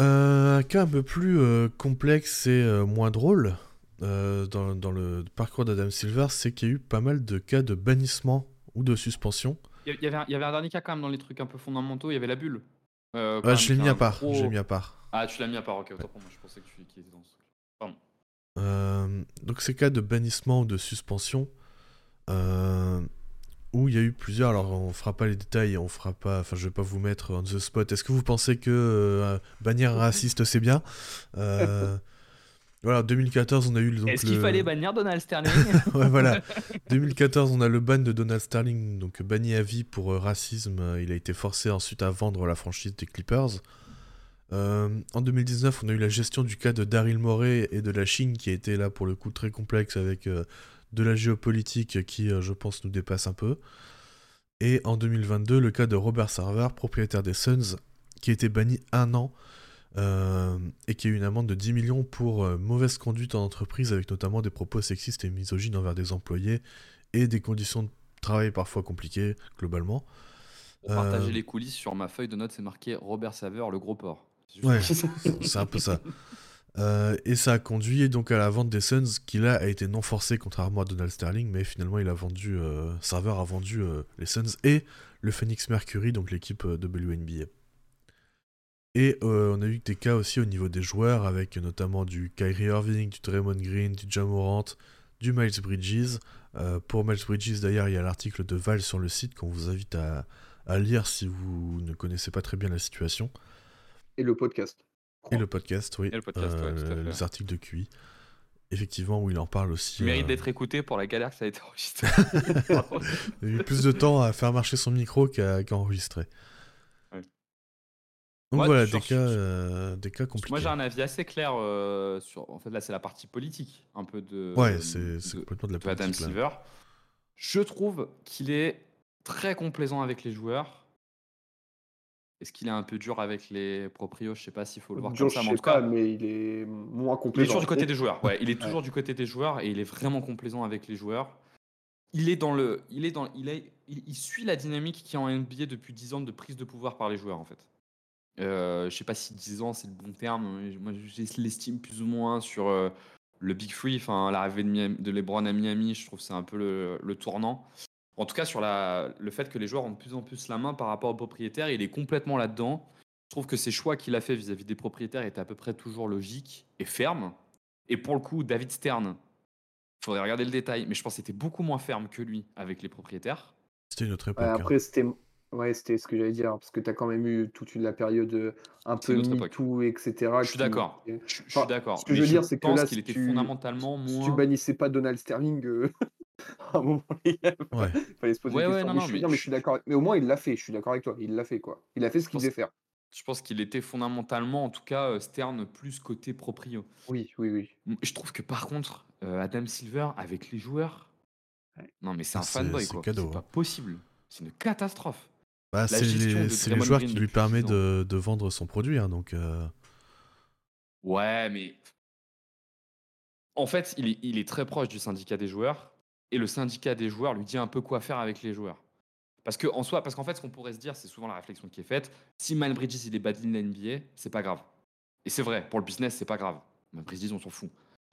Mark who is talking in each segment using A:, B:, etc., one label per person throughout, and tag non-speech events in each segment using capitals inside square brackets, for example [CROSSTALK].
A: Euh, un cas un peu plus euh, complexe et euh, moins drôle dans, dans le parcours d'Adam Silver, c'est qu'il y a eu pas mal de cas de bannissement ou de suspension.
B: Il y, avait un, il y avait un dernier cas quand même dans les trucs un peu fondamentaux, il y avait la bulle. Euh,
A: Ouais,
B: même,
A: je l'ai mis à part.
B: gros-
A: Je l'ai mis à part.
B: Ah, tu l'as mis à part, ok, autant pour moi, je pensais que tu était dans ce truc. Pardon.
A: Euh, donc ces cas de bannissement ou de suspension, euh, où il y a eu plusieurs, alors on fera pas les détails, on fera pas, enfin je vais pas vous mettre on the spot. Est-ce que vous pensez que euh, bannir un raciste c'est bien? Euh, [LAUGHS] Voilà, en 2014 on a eu donc
B: Est-ce qu'il fallait bannir Donald Sterling? [LAUGHS]
A: Ouais, voilà. [LAUGHS] 2014, on a le ban de Donald Sterling, donc banni à vie pour euh, racisme. Euh, Il a été forcé ensuite à vendre la franchise des Clippers. En 2019, on a eu la gestion du cas de Daryl Morey et de la Chine, qui a été là pour le coup très complexe avec de la géopolitique qui, euh, je pense, nous dépasse un peu. Et en 2022, le cas de Robert Sarver, propriétaire des Suns, qui a été banni un an euh, et qui a eu une amende de 10 millions pour euh, mauvaise conduite en entreprise, avec notamment des propos sexistes et misogynes envers des employés et des conditions de travail parfois compliquées, globalement.
B: Pour partager les coulisses, sur ma feuille de notes, c'est marqué Robert Saveur, le gros porc.
A: Ouais. [LAUGHS] C'est un peu ça. Euh, et ça a conduit donc à la vente des Suns, qui là a été non forcée, contrairement à Donald Sterling, mais finalement il a vendu, euh, Server a vendu euh, les Suns et le Phoenix Mercury, donc l'équipe euh, WNBA. Et on a eu des cas aussi au niveau des joueurs, avec notamment du Kyrie Irving, du Draymond Green, du Jamorant, du Miles Bridges. Pour Miles Bridges, d'ailleurs, il y a l'article de Val sur le site qu'on vous invite à lire si vous ne connaissez pas très bien la situation.
C: Et le podcast.
A: Et le podcast, oui.
B: Et le podcast, ouais, tout à fait.
A: Les articles de QI. Effectivement, où il en parle aussi.
B: Tu mérites
A: euh,
B: d'être écouté pour la galère que ça a été enregistré. [LAUGHS] [LAUGHS]
A: Il a eu plus de temps à faire marcher son micro qu'à enregistrer.
B: Ouais.
A: Donc
B: Ouais,
A: voilà, des cas, euh, des cas compliqués.
B: Moi, j'ai un avis assez clair euh, sur. En fait, là, c'est la partie politique, un peu de.
A: Ouais, c'est complètement de la
B: de Adam
A: politique. là.
B: Silver. Je trouve qu'il est très complaisant avec les joueurs. Est-ce qu'il est un peu dur avec les proprios? Je sais pas s'il faut le voir
C: Dur,
B: comme ça,
C: je
B: mais en
C: sais
B: tout cas,
C: pas, mais il est moins
B: il
C: complet.
B: est toujours du côté des joueurs. Ouais, il est toujours
C: Ouais.
B: du côté des joueurs et il est vraiment complaisant avec les joueurs. Il est dans le, il est dans, il est, il, il suit la dynamique qui est en NBA depuis 10 ans de prise de pouvoir par les joueurs en fait. Euh, je sais pas si 10 ans c'est le bon terme. mais Moi, je l'estime plus ou moins sur euh, le Big Free, enfin l'arrivée de, de LeBron à Miami. Je trouve que c'est un peu le, le tournant. En tout cas, sur la, le fait que les joueurs ont de plus en plus la main par rapport aux propriétaires, il est complètement là-dedans. Je trouve que ces choix qu'il a fait vis-à-vis des propriétaires étaient à peu près toujours logiques et fermes. Et pour le coup, David Stern, il faudrait regarder le détail, mais je pense que c'était beaucoup moins ferme que lui avec les propriétaires.
A: C'était une autre époque.
C: Ouais,
A: hein.
C: après, c'était ouais, c'était ce que j'allais dire, parce que tu as quand même eu toute une, la période euh, un
B: C'est
C: peu
B: une autre époque.
C: MeToo, etc.
B: Je suis d'accord.
C: qui-
B: Je, je suis
C: Enfin,
B: d'accord.
C: ce que
B: mais
C: je veux dire, c'est que là,
B: qu'il
C: si
B: était
C: tu-
B: fondamentalement
C: Si
B: moins.
C: tu bannissais pas Donald Sterling, euh, [LAUGHS] à [LAUGHS] un moment, il
A: Ouais.
C: fallait se poser
B: Ouais,
C: des
B: ouais,
C: questions.
B: non,
C: mais,
B: non,
C: je suis,
B: mais
C: non, mais je
B: je-
C: suis d'accord. Mais au moins, il l'a fait. Je suis d'accord avec toi. Il l'a fait, quoi. Il a fait ce qu'il
B: pense-
C: devait faire.
B: Je pense qu'il était fondamentalement, en tout cas, euh, Stern plus côté proprio.
C: Oui, oui, oui.
B: Je trouve que par contre, euh, Adam Silver avec les joueurs,
C: Ouais.
B: non mais c'est
A: Ah,
B: un fanboy
A: c'est
B: quoi.
A: cadeau,
B: C'est pas
A: hein.
B: possible. C'est une catastrophe.
A: Bah, c'est les, les joueurs
B: Green
A: qui lui
B: depuis
A: permettent
B: 10 ans.
A: de, de vendre son produit. hein, donc, euh,
B: Ouais, mais en fait, il est, il est très proche du syndicat des joueurs et le syndicat des joueurs lui dit un peu quoi faire avec les joueurs. Parce que en soi, parce qu'en fait, ce qu'on pourrait se dire, c'est souvent la réflexion qui est faite. Si Miles Bridges il est bad in la NBA, c'est pas grave. Et c'est vrai, pour le business, c'est pas grave. Miles Bridges, on s'en fout.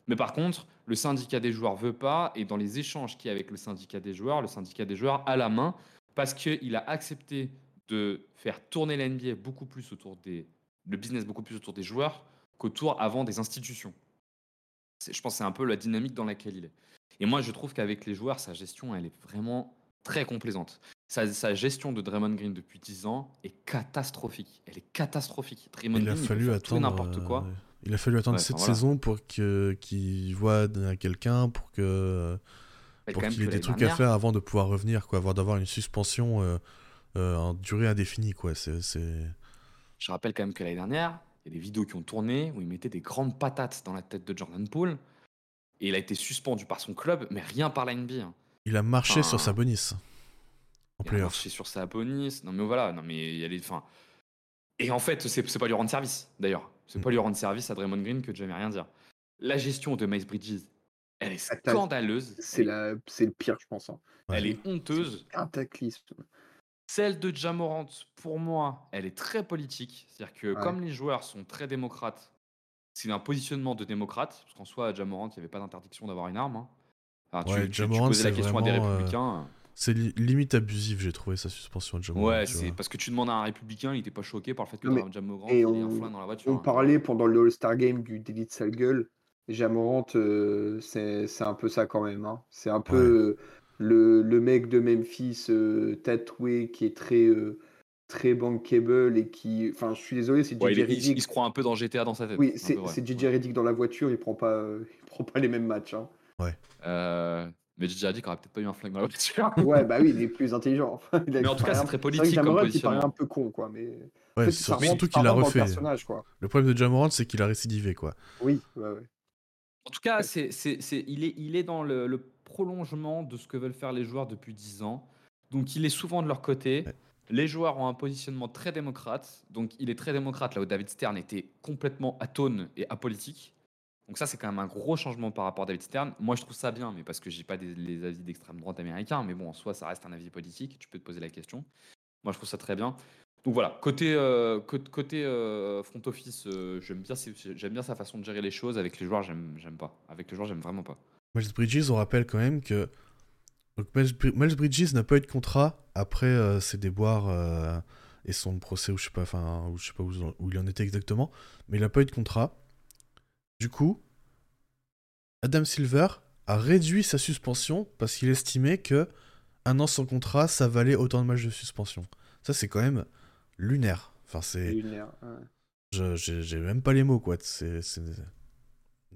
B: Mais par contre, le syndicat des joueurs veut pas, et dans les échanges qu'il y a avec le syndicat des joueurs, le syndicat des joueurs a la main parce qu'il a accepté de faire tourner la beaucoup plus autour des, le business beaucoup plus autour des joueurs qu'autour avant des institutions. Je pense que c'est un peu la dynamique dans laquelle il est. Et moi, je trouve qu'avec les joueurs, sa gestion, elle est vraiment très complaisante. Sa, sa gestion de Draymond Green depuis 10 ans est catastrophique. Elle est catastrophique. Draymond
A: il a
B: Green, il
A: fallu
B: et
A: attendre.
B: n'importe quoi.
A: euh, il a fallu attendre
B: Ouais,
A: cette
B: voilà.
A: saison pour que qu'il voit quelqu'un pour que pour qu'il ait des trucs à faire avant de pouvoir revenir, quoi, avant d'avoir une suspension euh, euh, en durée indéfinie, quoi. C'est, c'est...
B: Je rappelle quand même que l'année dernière, il y a des vidéos qui ont tourné où il mettait des grandes patates dans la tête de Jordan Poole. Et il a été suspendu par son club, mais rien par la NBA. hein.
A: Il a marché
B: Enfin,
A: sur sa bonisse en
B: Il a marché sur sa bonus. Non, mais voilà. Non, mais il y a les. Enfin. Et en fait, c'est pas lui rendre service, d'ailleurs. C'est
A: Mm.
B: pas lui rendre service à Draymond Green que de jamais rien dire. La gestion de Miles Bridges, elle est
C: Attends,
B: scandaleuse.
C: C'est c'est le pire, je pense. hein.
B: elle est honteuse.
C: Cataclysme.
B: Celle de Jamorant, pour moi, elle est très politique. C'est-à-dire que
C: Ouais.
B: comme les joueurs sont très démocrates, c'est un positionnement de démocrate. Parce qu'en soi, à Jamorant, il n'y avait pas d'interdiction d'avoir une arme. hein. Enfin, tu,
A: Ouais,
B: tu- tu
A: Jamorant,
B: posais la
A: c'est
B: question à des
A: euh,
B: républicains.
A: C'est li- limite abusif, j'ai trouvé sa suspension de Jamorant.
B: ouais, c'est parce que tu demandes à un républicain, il n'était pas choqué par le fait que
C: mais-
B: Jamorant, ait un
C: on-
B: flingue dans la voiture.
C: On
B: hein.
C: parlait pendant le All-Star Game du délit de sale gueule. Jamorant, euh, c'est c'est un peu ça quand même. hein. C'est un peu le, le mec de Memphis euh, tatoué qui est très, euh, très bankable et qui. Enfin, je suis désolé, c'est
B: Ouais, il, il- se croit un peu dans GTA dans sa tête.
C: Oui, c'est JJ Redick dans la voiture, il prend pas, euh, [LAUGHS] il prend pas les mêmes matchs. hein.
B: Euh, mais JJ Redick aurait peut-être pas eu un flingue dans la voiture. [LAUGHS]
C: Ouais, bah oui, il est [LAUGHS] plus intelligent. Il a-
B: Mais en tout cas, c'est
C: un-
B: très
C: c'est vrai que
B: politique comme
C: Jamorant, il paraît
B: positionnement.
C: un peu con, quoi. Mais en
A: Ouais,
C: fait, rentre-
A: surtout qu'il a
C: le
A: refait.
C: personnage, quoi.
A: Le problème de Jamorant, c'est qu'il a récidivé, quoi.
C: Oui, ouais, ouais.
B: En tout cas, c'est, il, est, il est dans le, le prolongement de ce que veulent faire les joueurs depuis 10 ans. Donc, il est souvent de leur côté.
A: Ouais.
B: Les joueurs ont un positionnement très démocrate. Donc, il est très démocrate là où David Stern était complètement atone et apolitique. Donc, ça, c'est quand même un gros changement par rapport à David Stern. Moi, je trouve ça bien, mais parce que j'ai pas des, les avis d'extrême droite américains. Mais bon, en soi, ça reste un avis politique. Tu peux te poser la question. Moi, je trouve ça très bien. Donc voilà, côté, euh, côté, euh, front office, euh, j'aime bien, bien sa façon de gérer les choses. Avec les joueurs, j'aime pas. Avec les joueurs, j'aime vraiment pas.
A: Miles Bridges, on rappelle quand même que donc Miles, Bri- Miles Bridges n'a pas eu de contrat après euh, ses déboires euh, et son procès ou je sais pas, enfin je sais pas où, où il en était exactement, mais il n'a pas eu de contrat. Du coup, Adam Silver a réduit sa suspension parce qu'il estimait que un an sans contrat, ça valait autant de matchs de suspension. Ça, c'est quand même lunaire. Enfin, c'est,
C: Lunaire, ouais.
A: j'ai même pas les mots quoi. C'est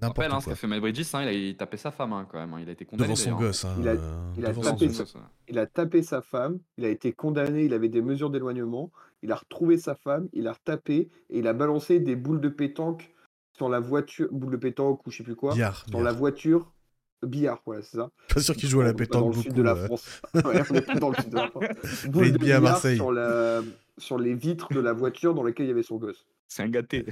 B: rappelle
A: n'importe
B: hein, ce qu'a fait Mel Bridges, hein, il a il tapé sa femme hein, quand même. hein. Il a été condamné.
A: Devant son gosse, hein,
C: Il a-
A: euh,
C: il tapé
B: son
A: gosse.
B: gosse, ouais.
C: Il a tapé sa femme, il a été condamné, il avait des mesures d'éloignement, il a retrouvé sa femme, il a retapé et il a balancé des boules de pétanque sur la voiture, boules de pétanque ou je sais plus quoi,
A: Billard,
C: sur la
A: billard.
C: voiture. Billard, voilà, c'est ça.
A: Pas sûr qu'il joue à la pétanque
C: dans le
A: beaucoup.
C: sud de la
A: euh.
C: France. [LAUGHS] Dans le sud de la France. [LAUGHS] Boules de
A: Rugby à
C: billard
A: Marseille.
C: sur, la... sur les vitres de la voiture dans laquelle il y avait son gosse.
B: C'est un gâté.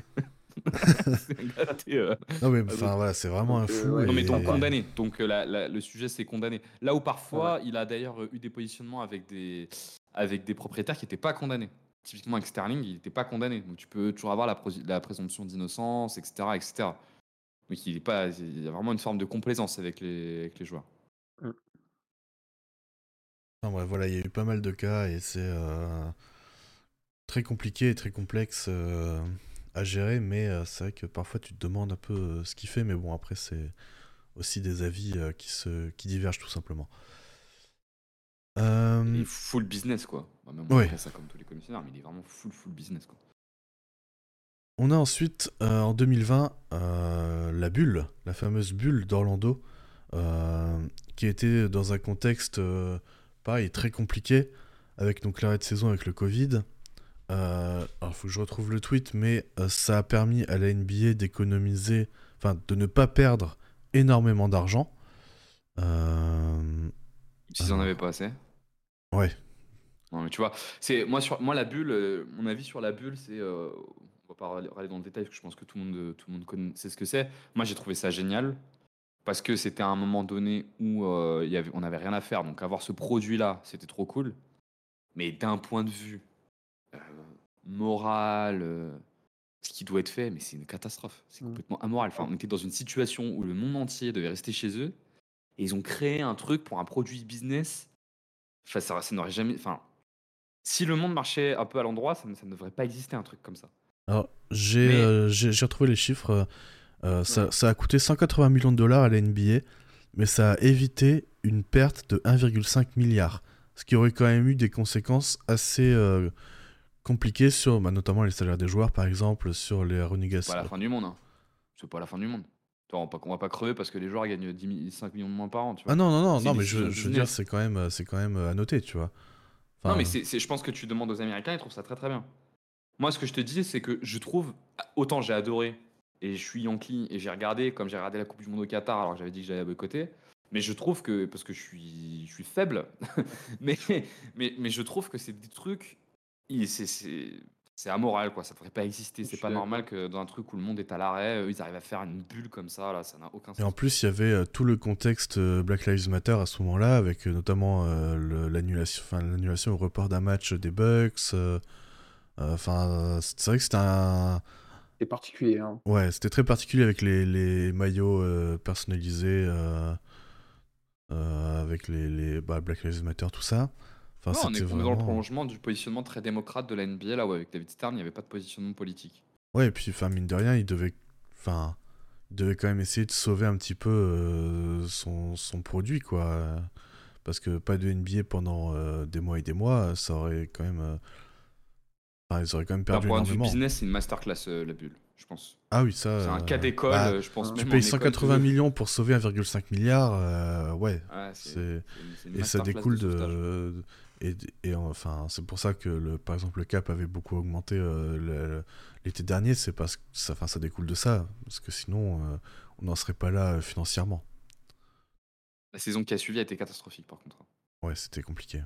B: [LAUGHS] c'est un gâté. euh.
A: Non mais
B: Ah,
A: enfin voilà, c'est vraiment un
C: euh,
A: fou.
C: ouais.
B: Non mais
A: et-
B: donc condamné. Donc euh, la- la- le sujet c'est condamné. Là où parfois il a d'ailleurs euh, eu des positionnements avec des avec des propriétaires qui n'étaient pas condamnés. Typiquement avec Sterling, il n'était pas condamné. Donc tu peux toujours avoir la, présomption d'innocence, etc., etc. Donc il est pas, il y a vraiment une forme de complaisance avec les, avec les joueurs.
A: Enfin, bref, voilà, il y a eu pas mal de cas et c'est euh, très compliqué et très complexe euh, à gérer, mais euh, c'est vrai que parfois tu te demandes un peu euh, ce qu'il fait, mais bon après c'est aussi des avis euh, qui se qui divergent tout simplement. Euh,
B: Il est full business quoi. Même on ça comme tous les commissionnaires, mais il est vraiment full full business quoi.
A: On a ensuite, euh, en 2020, euh, la bulle, la fameuse bulle d'Orlando, qui était dans un contexte, pareil, très compliqué, avec donc l'arrêt de saison avec le Covid. Euh, alors, il faut que je retrouve le tweet, mais euh, ça a permis à la NBA d'économiser, enfin, de ne pas perdre énormément d'argent. Euh,
B: S'ils en avaient pas assez.
A: ouais,
B: Non, mais tu vois, c'est moi sur moi la bulle, mon avis sur la bulle, c'est on va pas râler dans le détail parce que je pense que tout le monde tout le monde connaît sait ce que c'est. Moi, j'ai trouvé ça génial parce que c'était à un moment donné où il y avait on n'avait rien à faire, donc avoir ce produit là, c'était trop cool. Mais d'un point de vue moral, euh, ce qui doit être fait, mais c'est une catastrophe. C'est
C: Mm.
B: complètement amoral. Enfin, on était dans une situation où le monde entier devait rester chez eux et ils ont créé un truc pour un produit business. Enfin, ça, ça n'aurait jamais. Enfin, si le monde marchait un peu à l'endroit, ça, ne- ça ne devrait pas exister un truc comme ça.
A: Alors, j'ai
B: Mais-
A: euh, retrouvé les chiffres. euh, euh, ça,
B: Ouais.
A: ça a coûté 180 millions de dollars à la NBA, mais ça a évité une perte de 1,5 milliard. Ce qui aurait quand même eu des conséquences assez euh, compliquées sur bah, notamment les salaires des joueurs, par exemple, sur les
B: C'est pas
A: renégations.
B: la fin du monde. Hein. C'est pas la fin du monde. Toi, on, va pas, on va pas crever parce que les joueurs gagnent 10 mi- 5 millions de moins par an. Tu vois.
A: Ah non, non, non, non mais je, veux dire, c'est quand, même, quand même euh, à noter, tu vois. Enfin,
B: Non, mais c'est, c'est- je pense que tu demandes aux Américains, ils trouvent ça très très bien. Moi, ce que je te dis, c'est que je trouve, autant j'ai adoré, et je suis Yankee, et j'ai regardé, comme j'ai regardé la Coupe du Monde au Qatar, alors que j'avais dit que j'allais boycotter, mais je trouve que, parce que je suis, je suis faible, [LAUGHS] mais, mais, mais je trouve que c'est des trucs, il- c'est, c'est- c'est amoral, quoi. Ça devrait pas exister.
C: Je
B: C'est
C: suis
B: pas normal que dans un truc où le monde est à l'arrêt, eux, ils arrivent à faire une bulle comme ça. Là, ça n'a aucun
A: Et en plus, il y avait euh, tout le contexte euh, Black Lives Matter à ce moment-là, avec euh, notamment euh, le- l'annulation, enfin l'annulation au report d'un match des Bucks. euh, euh, Enfin, euh, c'est vrai que c'était un,
C: C'est particulier. Hein.
A: ouais, c'était très particulier avec les, les maillots euh, personnalisés, euh, euh, avec les, les bah, Black Lives Matter, tout ça. Enfin,
B: Ouais, on est est dans le
A: vraiment.
B: prolongement du positionnement très démocrate de la NBA, là où avec David Stern, il n'y avait pas de positionnement politique.
A: Ouais, et puis, enfin, mine de rien, il devait, enfin, il devait quand même essayer de sauver un petit peu euh, son, son produit, quoi. Parce que pas de NBA pendant euh, des mois et des mois, ça aurait quand même. euh, Enfin, ils auraient quand même perdu
B: point de vue
A: énormément.
B: business, c'est une masterclass, euh, la bulle, je pense.
A: Ah oui, ça.
B: C'est un cas d'école,
A: bah,
B: je pense.
C: tu
A: tu
B: même
A: payes
B: école,
A: 180
B: tu-
A: millions pour sauver 1,5 milliard, euh, ouais.
B: Ouais, une
A: Et ça découle de. Et, et enfin, c'est pour ça que, le, par exemple, le cap avait beaucoup augmenté euh, l'été dernier, c'est parce que ça, enfin, ça découle de ça. Parce que sinon, euh, on n'en serait pas là euh, financièrement.
B: La saison qui a suivi a été catastrophique, par contre.
A: Ouais, c'était compliqué.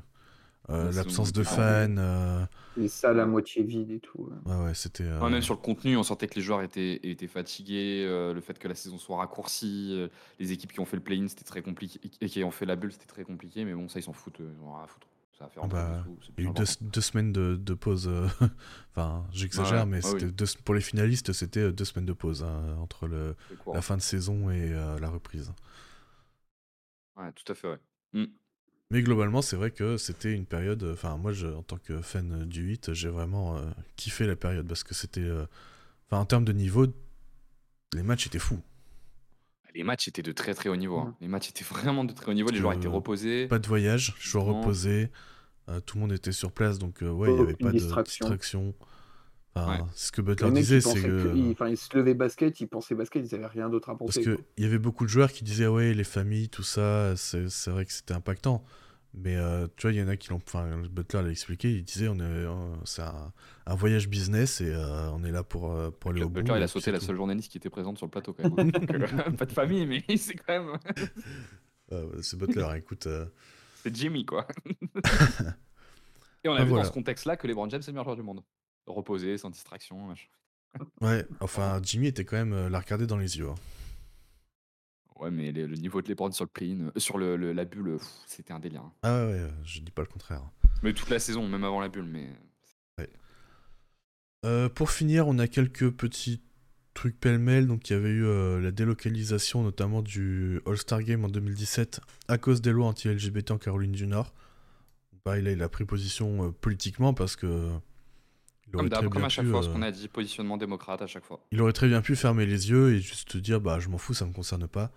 A: Euh, L'absence de fans. euh,
C: Les salles à moitié vides et tout. ouais.
A: Ouais, ouais, c'était. euh,
B: même sur le contenu, on sentait que les joueurs étaient, étaient fatigués, euh, le fait que la saison soit raccourcie, euh, les équipes qui ont fait le play-in, c'était très compliqué, et qui ont fait la bulle, c'était très compliqué, mais bon, ça, ils s'en foutent, ils en ont rien à foutre. Ça va faire
A: Ah bah, Il y a eu
B: plus
A: deux, semaines de, de pause. euh, [LAUGHS] enfin, j'exagère, mais
B: oui.
A: deux, pour les finalistes, c'était euh, deux semaines de pause hein, entre le, la fin de saison et euh, la reprise.
B: Ouais, tout à fait, ouais. Mm.
A: Mais globalement, c'est vrai que c'était une période. euh, Enfin, moi, je, en tant que fan du 8, j'ai vraiment euh, kiffé la période parce que c'était. euh, Enfin, en termes de niveau, les matchs étaient fous.
B: Les matchs étaient de très très haut niveau. hein.
C: Mm.
B: Les matchs étaient vraiment de très haut niveau, les
A: Parce
B: joueurs étaient reposés.
A: Pas de voyage, joueurs
B: Non.
A: reposés, euh, tout le monde était sur place, donc euh, ouais, il n'y avait
C: Aucune
A: pas de
C: distraction.
A: distraction. Enfin,
B: Ouais.
A: Ce que Butler
C: Les mecs,
A: disait,
C: ils,
A: c'est
C: pensaient
A: que.
C: que... ils, enfin, ils se levaient basket, ils pensaient basket, ils n'avaient rien d'autre à
A: Parce
C: penser.
A: que
C: quoi.
A: il y avait beaucoup de joueurs qui disaient ouais les familles tout ça c'est c'est vrai que c'était impactant mais euh, tu vois il y en a qui l'ont enfin Butler l'a expliqué il disait on est euh, c'est un, un voyage business et euh, on est là pour pour aller au bout
B: Butler, il a sauté
A: c'est
B: la
A: tout.
B: seule journaliste qui était présente sur le plateau quand même. [LAUGHS] Donc, euh, [LAUGHS] pas de famille, mais c'est quand même. [LAUGHS]
A: Euh, c'est Butler hein, écoute
B: C'est Jimmy, quoi. Et on a
A: Ah,
B: vu
A: voilà.
B: dans ce contexte-là que les James est le meilleur joueur du monde. Reposé, sans distraction. machin.
A: ouais enfin Jimmy était quand même la regarder dans les yeux hein.
B: Ouais, mais les- le niveau de LeBron sur le play sur le, le- la bulle, pff, c'était un délire. hein.
A: ah ouais, ouais je dis pas le contraire
B: Mais toute la saison, même avant la bulle, mais.
A: Euh, pour finir, on a quelques petits trucs pêle-mêle. Donc, il y avait eu euh, la délocalisation, notamment du All-Star Game en 2017, à cause des lois anti-LGBT en Caroline du Nord. Pareil, là, il a pris position euh, politiquement parce que. Il
B: Comme
A: aurait,
B: d'hab,
A: très
B: comme
A: bien
B: à chaque
A: pu,
B: fois, ce
A: euh,
B: qu'on a dit, positionnement démocrate à chaque fois.
A: il aurait très bien pu fermer les yeux et juste dire bah je m'en fous, ça me concerne pas.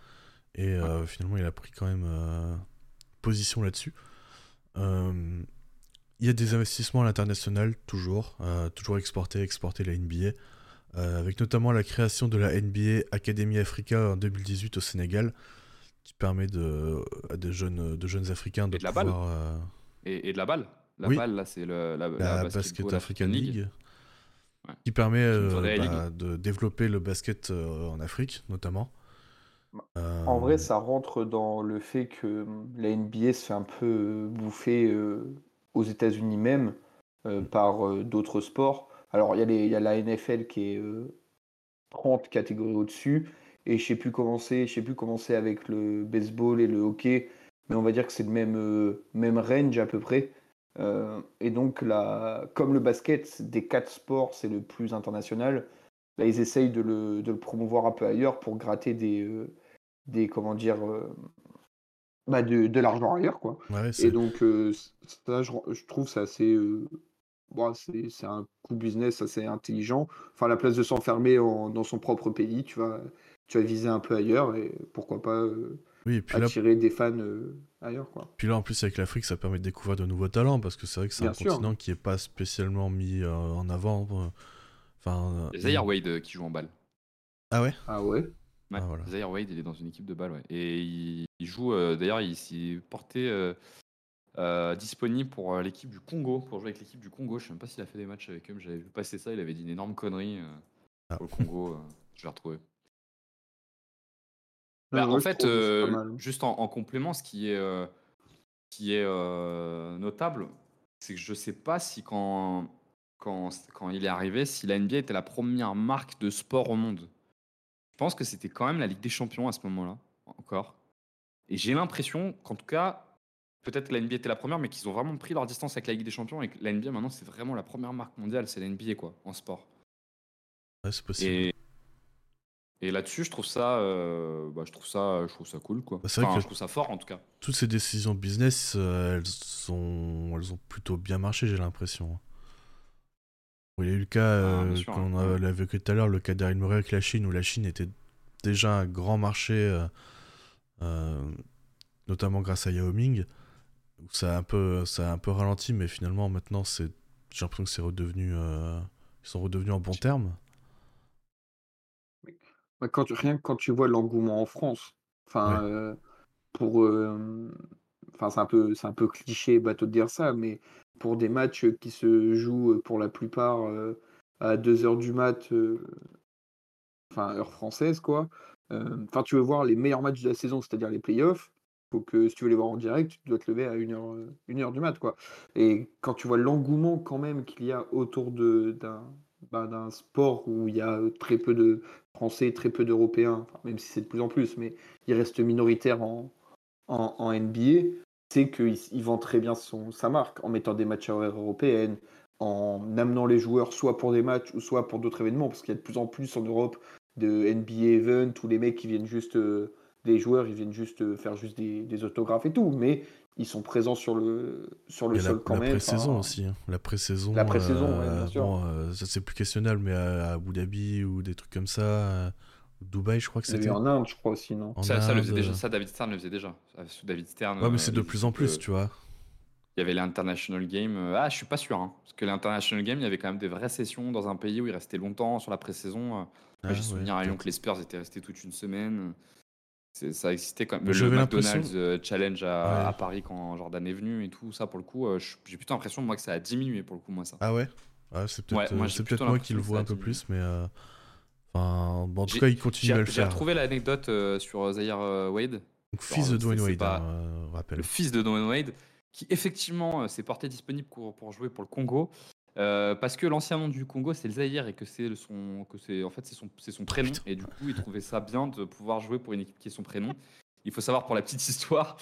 A: Et euh, finalement, il a pris quand même euh, position là-dessus. Euh, il y a des investissements à l'international, toujours. toujours exporter, exporter la NBA. avec notamment la création de la NBA Academy Africa en 2018 au Sénégal, qui permet de, à des jeunes, de jeunes Africains de,
B: Et de la balle.
A: pouvoir. euh,
B: Et, et de la balle. La
A: Oui.
B: balle, là, c'est le, la,
A: la,
B: la
A: Basket
B: Basketball
A: African League,
B: Ouais.
A: qui permet euh, bah, de développer le basket euh, en Afrique, notamment. Euh,
C: En vrai, ça rentre dans le fait que hum, la NBA se fait un peu euh, bouffer euh, aux États-Unis même euh, par euh, d'autres sports. Alors, il y, a y la NFL qui est euh, 30 catégories au-dessus. Et je sais plus comment c'est, je sais plus comment c'est avec le baseball et le hockey, mais on va dire que c'est le même, euh, même range à peu près. Euh, et donc, là, comme le basket, des quatre sports, c'est le plus international, là, ils essayent de le, de le promouvoir un peu ailleurs pour gratter des, euh, des comment dire, euh, bah, de, de l'argent ailleurs, quoi.
A: ouais,
C: Et donc, ça, je, je trouve ça assez. bon, c'est c'est un coup business assez intelligent. Enfin, à la place de s'enfermer en- dans son propre pays, tu vas, tu vas viser un peu ailleurs et pourquoi pas
A: oui, et puis là,
C: attirer des fans euh, ailleurs, quoi.
A: Puis là, en plus, avec l'Afrique, ça permet de découvrir de nouveaux talents, parce que c'est vrai que c'est un
C: sûr.
A: continent qui est pas spécialement mis euh, en avant. euh, Enfin. Euh,
B: Zaire Wade qui joue en balle.
A: Ah ouais?
C: Ah ouais?
B: Ouais,
A: Ah, voilà.
B: Zaire Wade, il est dans une équipe de balle, ouais. Et il, il joue, euh, d'ailleurs, il s'est porté euh, euh, disponible pour euh, l'équipe du Congo, pour jouer avec l'équipe du Congo. Je sais même pas s'il a fait des matchs avec eux, mais j'avais vu passer ça. Il avait dit une énorme connerie euh,
A: Ah.
B: pour le Congo. euh, je vais retrouver. Bah,
C: ouais,
B: en fait, euh, juste en, en complément, ce qui est, euh, qui est euh, notable, c'est que je sais pas si quand, quand, quand il est arrivé, si la NBA était la première marque de sport au monde. Je pense que c'était quand même la Ligue des Champions à ce moment-là, encore. Et j'ai l'impression qu'en tout cas, peut-être que la NBA était la première, mais qu'ils ont vraiment pris leur distance avec la Ligue des Champions et que la NBA maintenant c'est vraiment la première marque mondiale, c'est la NBA quoi, en sport.
A: Ouais, c'est possible.
B: Et, et là-dessus, je trouve ça, euh, bah, je trouve ça, je trouve ça cool quoi.
A: Bah, c'est vrai que-
B: je trouve ça fort en tout cas.
A: Toutes ces décisions business, euh, elles, sont... elles ont plutôt bien marché, j'ai l'impression. Bon, Il y a eu le cas,
B: Ah,
A: euh, qu'on
B: hein.
A: a- l'avait évoqué tout à l'heure, le cas d'Aryl Murray avec la Chine, où la Chine était déjà un grand marché, euh, notamment grâce à Yao Ming. où Ça a, un peu, ça a un peu ralenti, mais finalement, maintenant, c'est, j'ai l'impression que c'est redevenu. ils sont redevenus en bons termes.
C: Ouais, Quand rien que quand tu vois l'engouement en France, enfin,
A: Ouais.
C: euh, pour, euh, enfin, c'est un peu, c'est un peu cliché, bateau de dire ça, mais pour des matchs qui se jouent euh, pour la plupart à 2 heures du mat, enfin, heure française, quoi. Enfin, tu veux voir les meilleurs matchs de la saison, c'est-à-dire les playoffs. Faut que si tu veux les voir en direct, tu dois te lever à 1h, une heure du mat, quoi. Et quand tu vois l'engouement quand même qu'il y a autour de d'un bah, d'un sport où il y a très peu de Français, très peu d'Européens, même si c'est de plus en plus, mais il reste minoritaire en, en, NBA, c'est qu'il il vend très bien son, sa marque en mettant des matchs à horaire européenne, en amenant les joueurs soit pour des matchs ou soit pour d'autres événements, parce qu'il y a de plus en plus en Europe de NBA event où les mecs qui viennent juste, euh, des joueurs, ils viennent juste euh, faire juste des, des autographes et tout, mais ils sont présents sur le, sur le sol
A: la,
C: quand
A: la
C: même.
A: pré-saison
C: enfin,
A: aussi. hein. La pré-saison.
C: La pré-saison, ouais,
A: euh,
C: bien sûr.
A: bon, euh, ça c'est plus questionnable, mais à, à Abu Dhabi ou des trucs comme ça. euh, Dubaï, je crois que c'était.
C: en Inde, je crois aussi, non?
A: En
B: Ça, ça le faisait
A: Inde,
B: déjà, ça David Stern le faisait déjà. David Stern.
A: Ouais, mais c'est de plus en plus, tu vois.
B: Il y avait l'International Game. Ah, je suis pas sûr. hein, parce que l'International Game, il y avait quand même des vraies sessions dans un pays où il restait longtemps sur la pré-saison.
A: Ah,
B: J'ai
A: ouais,
B: souvenir à Lyon que les Spurs étaient restés toute une semaine. Ça existait quand même. Le McDonald's euh, Challenge à,
A: Ouais.
B: à Paris quand Jordan est venu et tout ça, pour le coup, euh, j'ai plutôt l'impression moi que ça a diminué pour le coup, moi ça.
A: Ah ouais? Ouais, c'est peut-être
B: Ouais, moi,
A: euh,
B: j'ai
A: peut-être moi qui le vois un peu plus, mais. euh, Enfin, bon, en tout
B: J'ai-
A: cas, il continue à
B: J'ai
A: le
B: j'ai
A: faire.
B: retrouvé l'anecdote euh, sur Zaire Wade,
A: Donc, fils de Dwayne Wade,
B: pas-
A: hein, euh, rappel.
B: le fils de Dwayne Wade, qui effectivement s'est porté disponible pour, pour jouer pour le Congo. Euh, parce que l'ancien nom du Congo c'est le Zaïre et que c'est son que c'est en fait c'est son c'est son prénom
A: putain.
B: et du coup il trouvait ça bien de pouvoir jouer pour une équipe qui est son prénom. Il faut savoir pour la petite [LAUGHS] histoire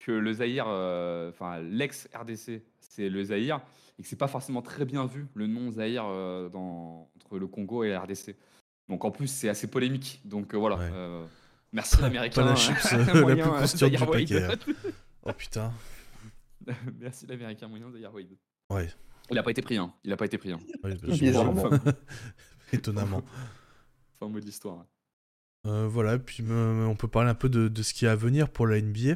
B: que le Zaïre euh, enfin l'ex RDC c'est le Zaïre et que c'est pas forcément très bien vu le nom Zaïre euh, dans entre le Congo et la RDC. Donc en plus c'est assez polémique. Donc euh, voilà.
A: Ouais.
B: merci l'américain.
A: La chips, [LAUGHS] euh, [LAUGHS] la
B: moyen,
A: plus du
B: Zaïre
A: paquet. hein. Oh putain.
B: Merci l'américain moyen Zaire Wade.
A: Ouais.
B: Il a pas été pris, hein. Il a pas été pris. Hein.
A: Ouais,
C: Bizarrement. [LAUGHS]
A: Étonnamment.
B: Fin mot de l'histoire.
A: Euh, voilà, puis euh, on peut parler un peu de, de ce qui est à venir pour la NBA,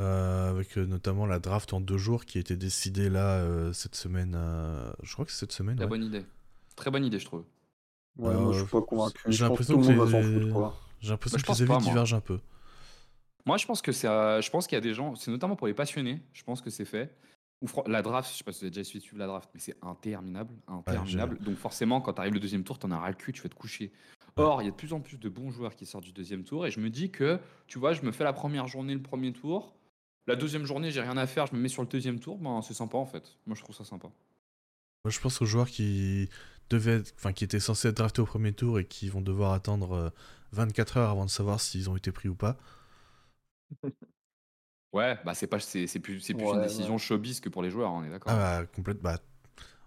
A: euh, avec euh, notamment la draft en deux jours qui a été décidée là euh, cette semaine. euh, je crois que c'est cette semaine.
B: Très
A: ouais.
B: bonne idée. Très bonne idée, je trouve.
C: Ouais, moi je suis pas convaincu.
A: j'ai l'impression que les-. J'ai l'impression
B: Bah, je
A: que
B: pense
A: les avis
B: pas, moi.
A: divergent un peu.
B: Moi, je pense que c'est, euh, je pense qu'il y a des gens, c'est notamment pour les passionnés. Je pense que c'est fait. La draft, je sais pas si vous avez déjà suivre la draft, mais c'est interminable, interminable. Donc forcément, quand tu arrives le deuxième tour, t'en as ras le cul, tu vas te coucher. Or, il y a de plus en plus de bons joueurs qui sortent du deuxième tour, et je me dis que, tu vois, je me fais la première journée, le premier tour. La deuxième journée, j'ai rien à faire, je me mets sur le deuxième tour, ben c'est sympa en fait. Moi, je trouve ça sympa.
A: Moi, je pense aux joueurs qui devaient, être- enfin, qui étaient censés être draftés au premier tour et qui vont devoir attendre euh, 24 heures avant de savoir s'ils ont été pris ou pas. [LAUGHS]
B: Ouais, bah c'est pas, c'est, c'est plus, c'est plus
C: Ouais,
B: une
C: ouais.
B: décision showbiz que pour les joueurs, on est d'accord.
A: Ah bah, complète, bah,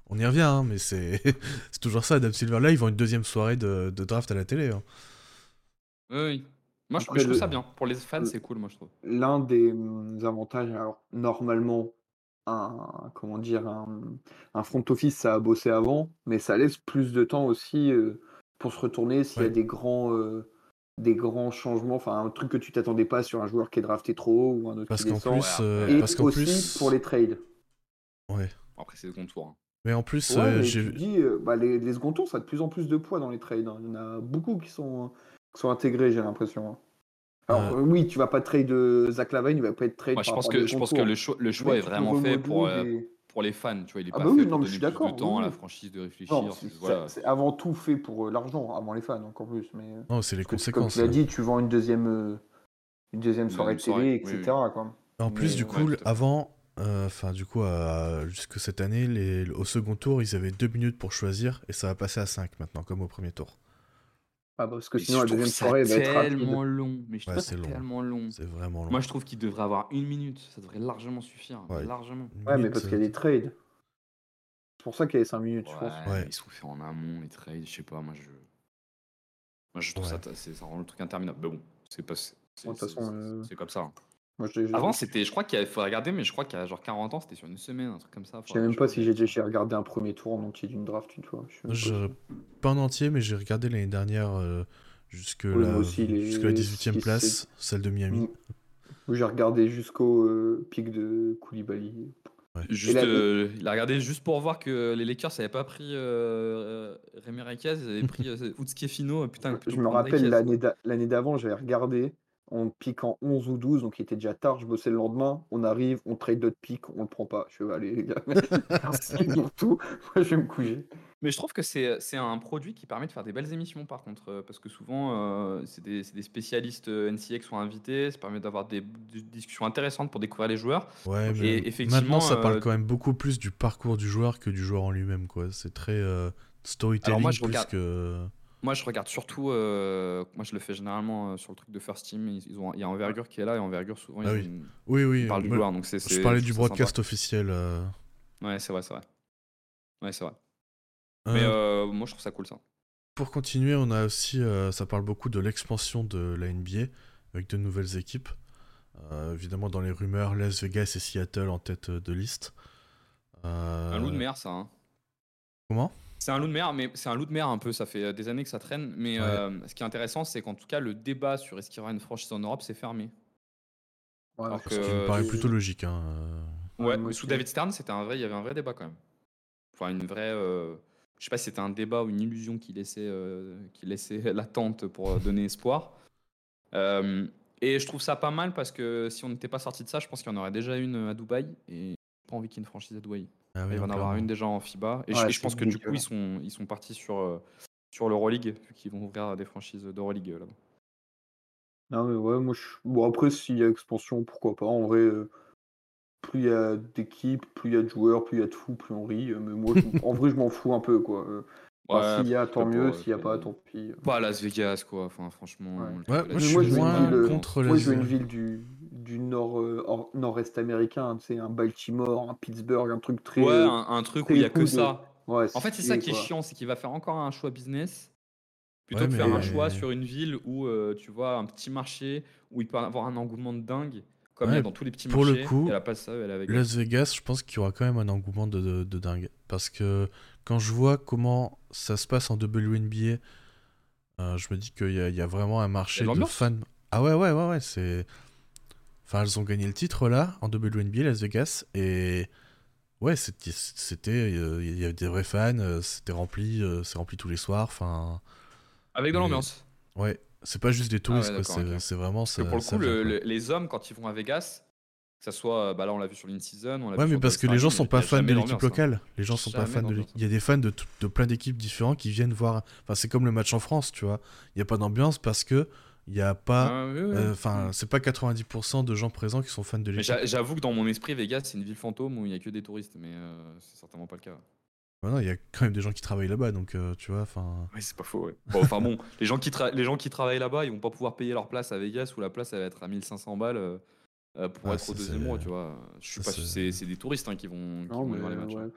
A: on y revient, hein, mais c'est [LAUGHS] c'est toujours ça. Adam Silver, là, ils vont une deuxième soirée de, de draft à la télé. hein.
B: Oui, oui. Moi, je,
C: Après,
B: je trouve
C: le-
B: ça bien. Pour les fans,
C: le-
B: c'est cool, moi, je trouve.
C: L'un des hum, avantages, alors normalement, un, comment dire, un, un front office, ça a bossé avant, mais ça laisse plus de temps aussi euh, pour se retourner s'il y a
A: Ouais.
C: des grands, euh, des grands changements, enfin un truc que tu t'attendais pas sur un joueur qui est drafté trop haut ou un autre
A: Parce
C: qui
A: qu'en
C: descend.
A: plus, euh,
C: Et
A: parce qu'en
C: aussi
A: plus,
C: pour les trades.
A: ouais.
B: Après, c'est le tour. hein.
A: Mais en plus,
C: Ouais,
A: euh, j'ai
C: euh, bah, les, les second tours, ça a de plus en plus de poids dans les trades. hein. Il y en a beaucoup qui sont, qui sont intégrés, j'ai l'impression. hein. Alors euh, oui, tu vas pas trade de Zach Lavine, il va pas être trade
B: Moi, je pense que, je pense que le choix, le choix est vraiment fait pour, euh,
C: des-
B: pour les fans. Tu vois, il est
C: Ah
B: pas
C: bah oui,
B: fait
C: non,
B: pour
C: mais
B: donner
C: je suis
B: plus
C: d'accord,
B: de temps à la
C: oui.
B: franchise de réfléchir.
C: Non, c'est
B: voilà.
C: c'est avant tout fait pour l'argent, avant les fans encore plus. Mais euh,
A: Non, c'est les
C: parce que, comme
A: conséquences.
C: tu l'as dit, tu vends une deuxième, euh, une deuxième
B: Une
C: soirée de télé, etc.
B: oui.
C: Quoi.
A: En plus,
C: Mais,
A: du coup,
B: ouais,
A: avant, euh, enfin du coup, jusque cette année, les, au second tour, ils avaient deux minutes pour choisir et ça va passer à 5 maintenant, comme au premier tour.
C: Ah bah, parce que
B: Mais
C: sinon,
B: je
C: la
B: trouve
C: deuxième
B: ça
C: soirée va être rapide.
B: tellement long. Mais je
A: Ouais,
B: trouve
A: c'est long.
B: tellement long.
A: C'est vraiment long.
B: Moi, je trouve qu'il devrait avoir une minute. Ça devrait largement suffire.
A: Ouais.
B: Largement.
A: Une
C: Ouais, mais
A: minute,
C: parce
A: ça-
C: qu'il y a des trades. C'est pour ça qu'il y a 5 minutes, je pense.
A: Ouais.
B: mais ils sont faits en amont, les trades, je sais pas, moi je. Moi je trouve
A: Ouais.
B: ça, ta- c'est- ça rend le truc interminable. Mais bon, c'est pas. c'est-
C: Ouais, de toute
B: c'est-
C: façon,
B: c'est-
C: euh,
B: C'est comme ça. hein.
C: Moi, je, je-
B: Avant, c'était. Je crois qu'il faut regarder, mais je crois qu'il y a genre 40 ans, c'était sur une semaine, un truc comme ça.
C: je sais même pas si j'ai déjà regardé un premier tour en entier d'une draft une fois. Je pas
A: Je-
C: sûr.
A: Pas en entier, mais j'ai regardé l'année dernière euh, jusque
C: Oui,
A: la,
C: les
A: jusqu'à la 18e
C: six,
A: place, celle de Miami.
C: Où J'ai regardé jusqu'au euh, pic de Koulibaly.
B: Juste, euh, il a regardé juste pour voir que les Lakers n'avaient pas pris euh, euh, Rémi Raquez, ils avaient pris euh, Utskefino. Putain,
C: Je me rappelle l'année d'avant, j'avais regardé. On pique en 11 ou 12, donc il était déjà tard. Je bossais le lendemain. On arrive, on trade d'autres pics, on le prend pas. Je vais aller, les gars. [LAUGHS] Merci pour tout. [LAUGHS] Moi, je vais me coucher.
B: Mais je trouve que c'est c'est un produit qui permet de faire des belles émissions par contre, euh, parce que souvent euh, c'est des, c'est des spécialistes euh, NCA qui sont invités, ça permet d'avoir des, des discussions intéressantes pour découvrir les joueurs.
A: Ouais,
B: Et
A: mais
B: effectivement,
A: maintenant ça parle
B: euh,
A: quand même beaucoup plus du parcours du joueur que du joueur en lui-même, quoi. C'est très euh, storytelling
B: Alors moi, je
A: plus
B: regarde-
A: que.
B: Moi je regarde surtout, euh, moi je le fais généralement euh, sur le truc de First Team, ils, ils ont, il y a Envergure qui est là et Envergure souvent ils,
A: Ah oui.
B: une-
A: Oui, oui.
B: ils parlent du joueur, donc c'est.
A: je parlais du broadcast officiel. euh.
B: Ouais c'est vrai, c'est vrai. Ouais c'est vrai.
A: Euh,
B: Mais moi je trouve ça cool ça.
A: Pour continuer, on a aussi, ça parle beaucoup de l'expansion de la NBA avec de nouvelles équipes. Évidemment, dans les rumeurs, Las Vegas et Seattle en tête de liste.
B: Un loup de mer ça. hein.
A: Comment?
B: C'est un loup de mer, mais c'est un loup de mer un peu. Ça fait des années que ça traîne. Mais
A: Ouais.
B: euh, ce qui est intéressant, c'est qu'en tout cas, le débat sur est-ce qu'il y aura une franchise en Europe, c'est fermé.
C: Ouais,
B: Alors
A: Ce qui
B: que-
A: me paraît plutôt logique. hein, euh.
C: Ouais,
B: sous
C: aussi.
B: David Stern, c'était un vrai, il y avait un vrai débat quand même. Enfin, une vraie. euh, je sais pas si c'était un débat ou une illusion qui laissait, euh, qui laissait [LAUGHS] latente pour euh, donner espoir. Euh, et je trouve ça pas mal parce que si on n'était pas sorti de ça, je pense qu'il y en aurait déjà une à Dubaï. Et j'ai pas envie qu'il y ait une franchise à Dubaï.
A: Ah oui,
B: il va en avoir une déjà en FIBA. Et, je- et pense que du coup, ils sont, ils sont partis sur, euh, sur l'Euroleague, vu qu'ils vont ouvrir des franchises d'Euroleague euh, là-bas.
C: Non, mais ouais, moi, je... bon, après, s'il y a expansion, pourquoi pas. En vrai, euh, plus il y a d'équipes, plus il y a de joueurs, plus il y a de fous, plus on rit. Mais moi, je- [LAUGHS] en vrai, je m'en fous un peu, quoi. Euh, enfin,
B: Ouais,
C: s'il y a, tant mieux. s'il y a pas, tant pis.
B: Pas Las Vegas, quoi. Enfin, franchement.
C: Ouais.
A: Ouais, moi, je suis moins
C: ville, euh,
A: contre
C: Moi, je veux une ville du, du nord, euh, or- nord-est américain, tu sais, un Baltimore, un Pittsburgh, un truc très.
B: Ouais,
C: euh,
B: un, un truc où il y a que
C: de-
B: ça.
C: ouais,
B: En fait, c'est ça qui est
C: quoi.
B: chiant, c'est qu'il va faire encore un choix business plutôt
A: Ouais,
B: que faire un choix sur une ville où euh, tu vois un petit marché où il peut avoir un engouement de dingue, comme il y a
A: Ouais,
B: dans tous les petits
A: pour le coup,
B: elle a pas ça, elle est avec.
A: Las Vegas, je pense qu'il y aura quand même un engouement de, de- de dingue. Parce que quand je vois comment ça se passe en WNBA, euh, je me dis qu'il y, a- il y a vraiment un marché
B: de
A: fans. Ah ouais, ouais, ouais, ouais, c'est. Enfin, elles ont gagné le titre là, en WNBA, Las Vegas, et. Ouais, c'était. euh, Il y avait des vrais fans, euh, c'était rempli, euh, c'est rempli tous les soirs, enfin.
B: Avec de
A: mais-
B: l'ambiance.
A: Ouais, c'est pas juste des touristes,
B: ouais,
A: quoi,
B: d'accord,
A: c'est vraiment
B: Parce que pour le coup, le- le- les hommes, quand ils vont à Vegas, que ça soit, bah là on l'a vu sur l'in-season,
A: Ouais, mais parce que les gens sont pas fans de l'équipe
B: hein.
A: locale. Les gens sont pas fans de l'équipe. Il y a des fans de, tout- de plein d'équipes différentes qui viennent voir. Enfin, c'est comme le match en France, tu vois. Il n'y a pas d'ambiance parce que il y a pas.
B: Ah, oui, oui.
A: euh, Enfin, c'est pas 90% de gens présents qui sont fans de l'équipe.
B: j'a- j'avoue que dans mon esprit, Vegas, c'est une ville fantôme où il y a que des touristes, mais euh, c'est certainement pas le cas.
A: Non, il y a quand même des gens qui travaillent là-bas, donc euh, tu vois. Enfin.
B: Oui, c'est pas faux. ouais. Bon, enfin bon, [LAUGHS] les gens qui, les gens qui travaillent là-bas, ils vont pas pouvoir payer leur place à Vegas où la place elle va être à 1500 balles euh, pour
A: Ah,
B: être au deuxième mois, tu vois. Je suis
A: ça,
B: pas sûr-
A: c'est-
B: des touristes hein, qui vont, qui
C: Non,
B: vont
C: mais
B: voir les matchs.
C: ouais.
B: hein.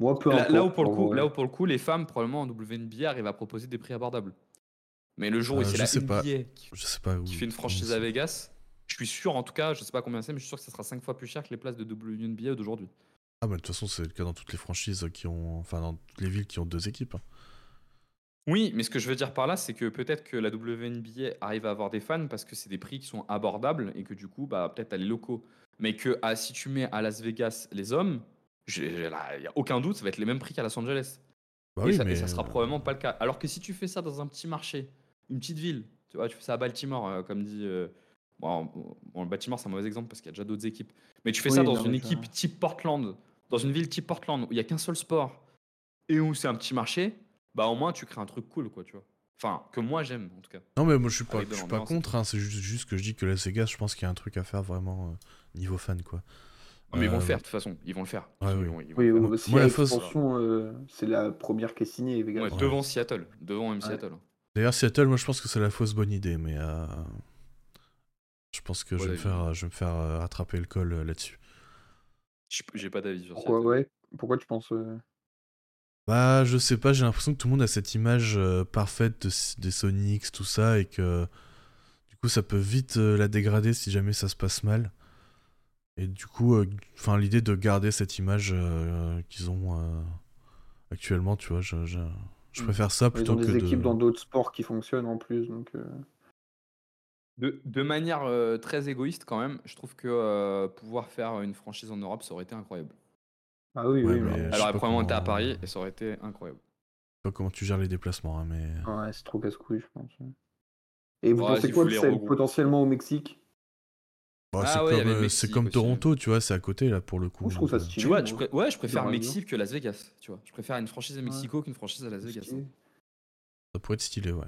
C: Moi, peu
B: Là,
C: importe.
B: là où pour le coup, là où pour le coup, les femmes probablement en WNBA arrivent à proposer des prix abordables. Mais le jour où
A: Euh,
B: c'est la
A: sais.
B: NBA qui,
A: Je sais pas où.
B: qui fait une franchise à Vegas, je suis sûr en tout cas, je sais pas combien c'est, mais je suis sûr que ça sera 5 fois plus cher que les places de WNBA d'aujourd'hui.
A: Ah, bah, de toute façon, c'est le cas dans toutes les franchises qui ont. Enfin, dans toutes les villes qui ont deux équipes. hein.
B: Oui, mais ce que je veux dire par là, c'est que peut-être que la WNBA arrive à avoir des fans parce que c'est des prix qui sont abordables et que du coup, bah, peut-être à les locaux. Mais que ah, si tu mets à Las Vegas les hommes, il n'y a aucun doute, ça va être les mêmes prix qu'à Los Angeles.
A: Bah
B: et,
A: oui,
B: ça, et
A: mais.
B: ça sera probablement pas le cas. Alors que si tu fais ça dans un petit marché, une petite ville, tu vois, tu fais ça à Baltimore, euh, comme dit. euh, bon, bon, le Baltimore, c'est un mauvais exemple parce qu'il y a déjà d'autres équipes. Mais tu fais ça
C: Oui,
B: dans
C: non,
B: une
C: ça-
B: équipe type Portland, dans une ville type Portland, où il y a qu'un seul sport et où c'est un petit marché, bah au moins tu crées un truc cool, quoi, tu vois. Enfin, que moi j'aime en tout cas.
A: Non, mais moi je suis pas, je suis pas contre, hein, c'est juste, juste que je dis que Las Vegas, je pense qu'il y a un truc à faire vraiment euh, niveau fan, quoi.
B: mais ils vont le faire, de toute façon. Ils vont le faire.
A: Ouais, oui.
B: vont- ils vont
C: Oui,
B: le faire.
C: oui,
A: Moi,
C: s'il y
A: moi, la fausse-
C: euh, c'est la première qui est signée, Vegas.
B: Ouais, devant Seattle. Devant même Seattle.
A: D'ailleurs, Seattle, moi je pense que c'est la fausse bonne idée, mais euh, je pense que je, vais me faire, je vais me faire euh, rattraper le col euh, là-dessus.
B: J'ai pas d'avis sur
C: Pourquoi,
B: Seattle.
C: ouais Pourquoi tu penses euh,
A: Bah, je sais pas, j'ai l'impression que tout le monde a cette image euh, parfaite de- des Sonics, tout ça, et que du coup ça peut vite euh, la dégrader si jamais ça se passe mal. Et du coup, euh, enfin l'idée de garder cette image euh, qu'ils ont euh, actuellement, tu vois, je, je, je
C: Mm.
A: préfère ça
C: Ils
A: plutôt
C: ont
A: que
C: des
A: de...
C: équipes dans d'autres sports qui fonctionnent en plus, donc. euh,
B: De, de manière euh, très égoïste, quand même, je trouve que euh, pouvoir faire une franchise en Europe, ça aurait été incroyable.
C: Ah oui,
A: Ouais,
C: oui,
A: mais-
C: mais-
A: je
B: Elle aurait probablement été à Paris et ça aurait été incroyable.
A: Je sais pas comment tu gères les déplacements, hein, mais...
C: Ouais, c'est trop casse-couille, je pense. Et vous
B: Ouais,
C: pensez quoi de celle potentiellement au Mexique?
A: Bon,
B: Ah
A: c'est
B: ouais,
A: comme, euh,
B: Mexique
A: c'est comme. Toronto, tu vois, c'est à côté là pour le coup.
C: Moi, je trouve ça stylé.
B: Tu vois,
C: moi.
B: je pré- ouais, je préfère Mexique que Las Vegas. Tu vois, je préfère une franchise à
C: Ouais.
B: Mexico qu'une franchise à Las Vegas.
C: Stylé.
A: Ça pourrait être stylé, ouais.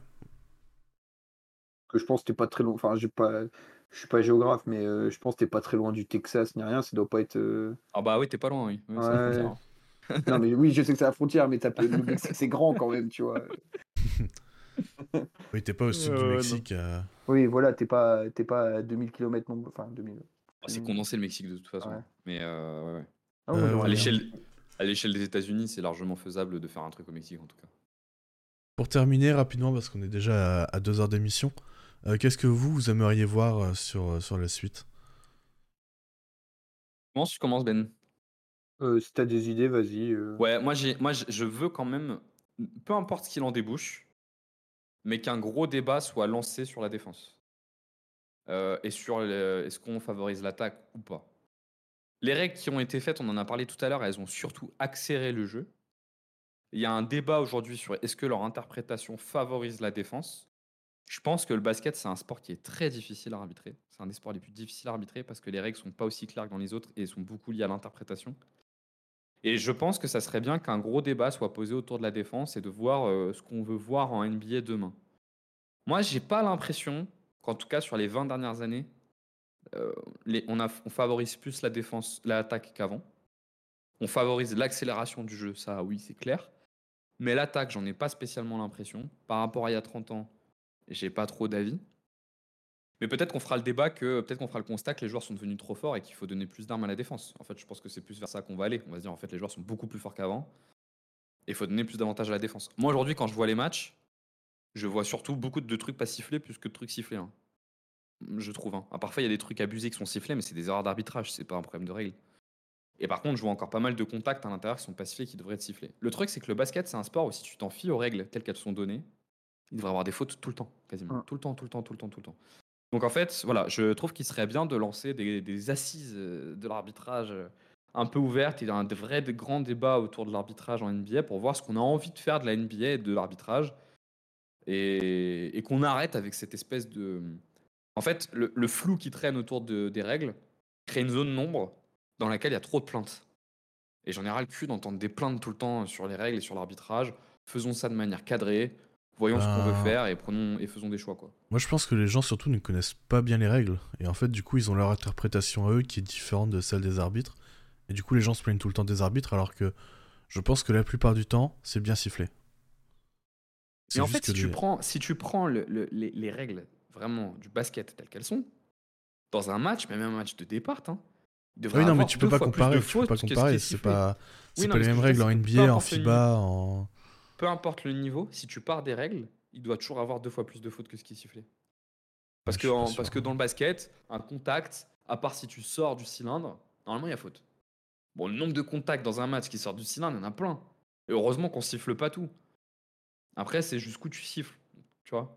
C: Que je pense que t'es pas très loin. Enfin, j'ai pas. Je suis pas géographe, mais euh, je pense que t'es pas très loin du Texas ni rien. Ça doit pas être. euh,
B: Ah bah oui, t'es pas loin, oui. Ouais. hein.
C: Non, mais oui, je sais que c'est la frontière, mais t'as- [LAUGHS] le Mexique c'est grand quand même, tu vois. [LAUGHS]
A: Oui, t'es pas au sud du
B: non.
A: Mexique. euh,
C: Oui, voilà, t'es pas, t'es pas à 2000 km non Enfin, 2000.
B: Oh, c'est condensé le Mexique de toute façon.
C: Ouais.
B: Mais euh, ouais, ouais.
C: Ah,
A: Euh,
B: à l'échelle à l'échelle des États-Unis, c'est largement faisable de faire un truc au Mexique en tout cas.
A: Pour terminer rapidement, parce qu'on est déjà à, à deux heures d'émission, euh, qu'est-ce que vous, vous aimeriez voir euh, sur, euh, sur la suite?
B: Comment tu commences, Ben?
C: Euh, si t'as des idées, vas-y. euh.
B: Ouais, moi, j'ai, moi, je je veux quand même, peu importe ce qu'il en débouche, mais qu'un gros débat soit lancé sur la défense. Euh, et sur est-ce qu'on favorise l'attaque ou pas. Les règles qui ont été faites, on en a parlé tout à l'heure, elles ont surtout accéléré le jeu. Il y a un débat aujourd'hui sur est-ce que leur interprétation favorise la défense. Je pense que le basket, c'est un sport qui est très difficile à arbitrer. C'est un des sports les plus difficiles à arbitrer parce que les règles sont pas aussi claires que dans les autres et sont beaucoup liées à l'interprétation. Et je pense que ça serait bien qu'un gros débat soit posé autour de la défense et de voir euh, ce qu'on veut voir en NBA demain. Moi, j'ai pas l'impression qu'en tout cas sur les 20 dernières années, euh, on favorise plus la défense, l'attaque qu'avant. On favorise l'accélération du jeu, ça oui, c'est clair. Mais l'attaque, j'en ai pas spécialement l'impression. Par rapport à il y a 30 ans, j'ai pas trop d'avis. Mais peut-être qu'on fera le débat que peut-être qu'on fera le constat que les joueurs sont devenus trop forts et qu'il faut donner plus d'armes à la défense. En fait, je pense que c'est plus vers ça qu'on va aller. On va se dire en fait les joueurs sont beaucoup plus forts qu'avant et il faut donner plus d'avantages à la défense. Moi aujourd'hui quand je vois les matchs, je vois surtout beaucoup de trucs pas sifflés plus que de trucs sifflés. hein. Je trouve. hein. Ah, parfois il y a des trucs abusés qui sont sifflés mais c'est des erreurs d'arbitrage, c'est pas un problème de règle. Et par contre, je vois encore pas mal de contacts à l'intérieur qui sont pas sifflés qui devraient être sifflés. Le truc c'est que le basket c'est un sport où si tu t'en fies aux règles telles qu'elles sont données, il devrait avoir des fautes tout le temps, quasiment.
C: Ouais.
B: Tout le temps, tout le temps, tout le temps, tout le temps. Donc en fait, voilà, je trouve qu'il serait bien de lancer des, assises euh, de l'arbitrage euh, un peu ouvertes et un vrai grand débat autour de l'arbitrage en NBA pour voir ce qu'on a envie de faire de la NBA et de l'arbitrage et, qu'on arrête avec cette espèce de... En fait, le, flou qui traîne autour de- des règles crée une zone nombre dans laquelle il y a trop de plaintes. Et j'en ai ras le cul d'entendre des plaintes tout le temps sur les règles et sur l'arbitrage. Faisons ça de manière cadrée, voyons ce qu'on veut
A: Ah.
B: faire et, prenons, et faisons des choix. Quoi.
A: Moi, je pense que les gens surtout ne connaissent pas bien les règles. Et en fait, du coup, ils ont leur interprétation à eux qui est différente de celle des arbitres. Et du coup, les gens se plaignent tout le temps des arbitres, alors que je pense que la plupart du temps, c'est bien sifflé.
B: Et en fait, si tu prends, si tu prends le- le- les, les règles vraiment du basket telles qu'elles sont, dans un match, même un match de départ, hein, devrait
A: Oui, non, mais tu peux pas comparer. Tu peux pas comparer. C'est pas, c'est
B: Oui,
A: pas
B: mais
A: les mêmes règles en NBA, en FIBA, en.
B: Peu importe le niveau, si tu pars des règles, il doit toujours avoir deux fois plus de fautes que ce qui est sifflé. Parce, que, en- parce que dans le basket, un contact, à part si tu sors du cylindre, normalement il y a faute. Bon, le nombre de contacts dans un match qui sort du cylindre, il y en a plein. Et heureusement qu'on siffle pas tout. Après, c'est jusqu'où tu siffles, tu vois.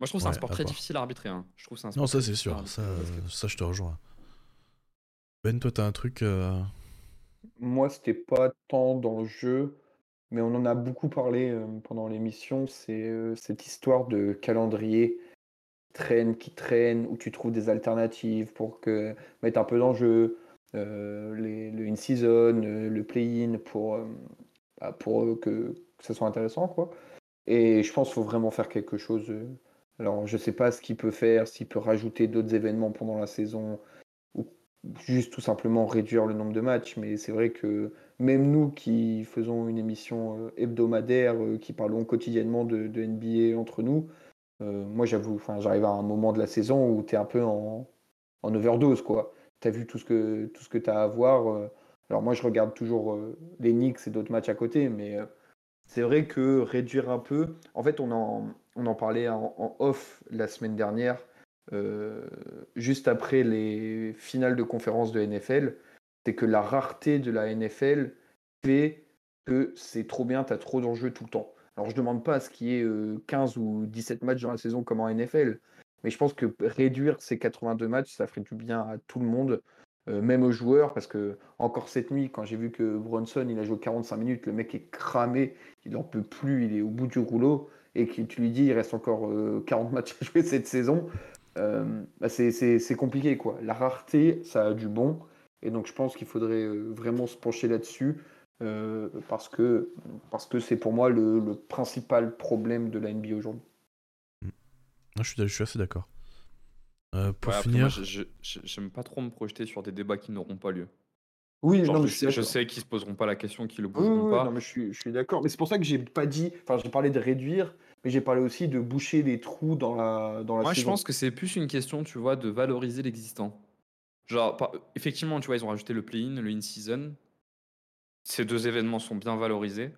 B: Moi, je trouve que c'est un sport très difficile à arbitrer. hein. Je trouve un
A: Non,
B: sport
A: ça
B: très
A: c'est sûr. Ça, ça, je te rejoins. Ben, toi, t'as un truc. euh,
C: Moi, c'était pas tant dans le jeu, mais on en a beaucoup parlé euh, pendant l'émission. C'est euh, cette histoire de calendrier qui traîne, qui traîne, où tu trouves des alternatives pour mettre un peu d'enjeu, euh, le in-season, euh, le play-in, pour, bah, que, que ça soit intéressant, quoi. Et je pense qu'il faut vraiment faire quelque chose. Alors, je sais pas ce qu'il peut faire, s'il peut rajouter d'autres événements pendant la saison, ou juste tout simplement réduire le nombre de matchs. Mais c'est vrai que même nous qui faisons une émission hebdomadaire, qui parlons quotidiennement de, NBA entre nous, moi j'avoue, j'arrive à un moment de la saison où tu es un peu en, overdose. quoi. Tu as vu tout ce que tu as à voir. alors moi je regarde toujours les Knicks et d'autres matchs à côté, mais c'est vrai que réduire un peu, en fait on en, parlait en, off la semaine dernière, euh, juste après les finales de conférence de NFL, c'est que la rareté de la NFL fait que c'est trop bien, tu as trop d'enjeux tout le temps. Alors je ne demande pas à ce qu'il y ait 15 ou 17 matchs dans la saison comme en NFL, mais je pense que réduire ces 82 matchs, ça ferait du bien à tout le monde, euh, même aux joueurs, parce que encore cette nuit, quand j'ai vu que Bronson il a joué 45 minutes, le mec est cramé, il n'en peut plus, il est au bout du rouleau et que tu lui dis il reste encore 40 euh, [LAUGHS] matchs à jouer cette saison, euh, bah, c'est compliqué. quoi. La rareté, ça a du bon. Et donc je pense qu'il faudrait euh, vraiment se pencher là-dessus. parce que parce que c'est pour moi le, principal problème de la NBA aujourd'hui.
A: Mm. Je suis, je suis assez d'accord. pour finir,
B: je j'aime pas trop me projeter sur des débats qui n'auront pas lieu.
C: Oui,
B: non, je, sais, qu'ils se poseront pas la question, qu'ils le poseront pas.
C: non, mais je suis, je suis d'accord. Mais c'est pour ça que j'ai pas dit. Enfin, j'ai parlé de réduire, mais j'ai parlé aussi de boucher des trous dans la dans la
B: Moi, je pense que c'est plus une question, tu vois, de valoriser l'existant. Genre, effectivement, tu vois, ils ont rajouté le play-in, le in-season. Ces deux événements sont bien valorisés.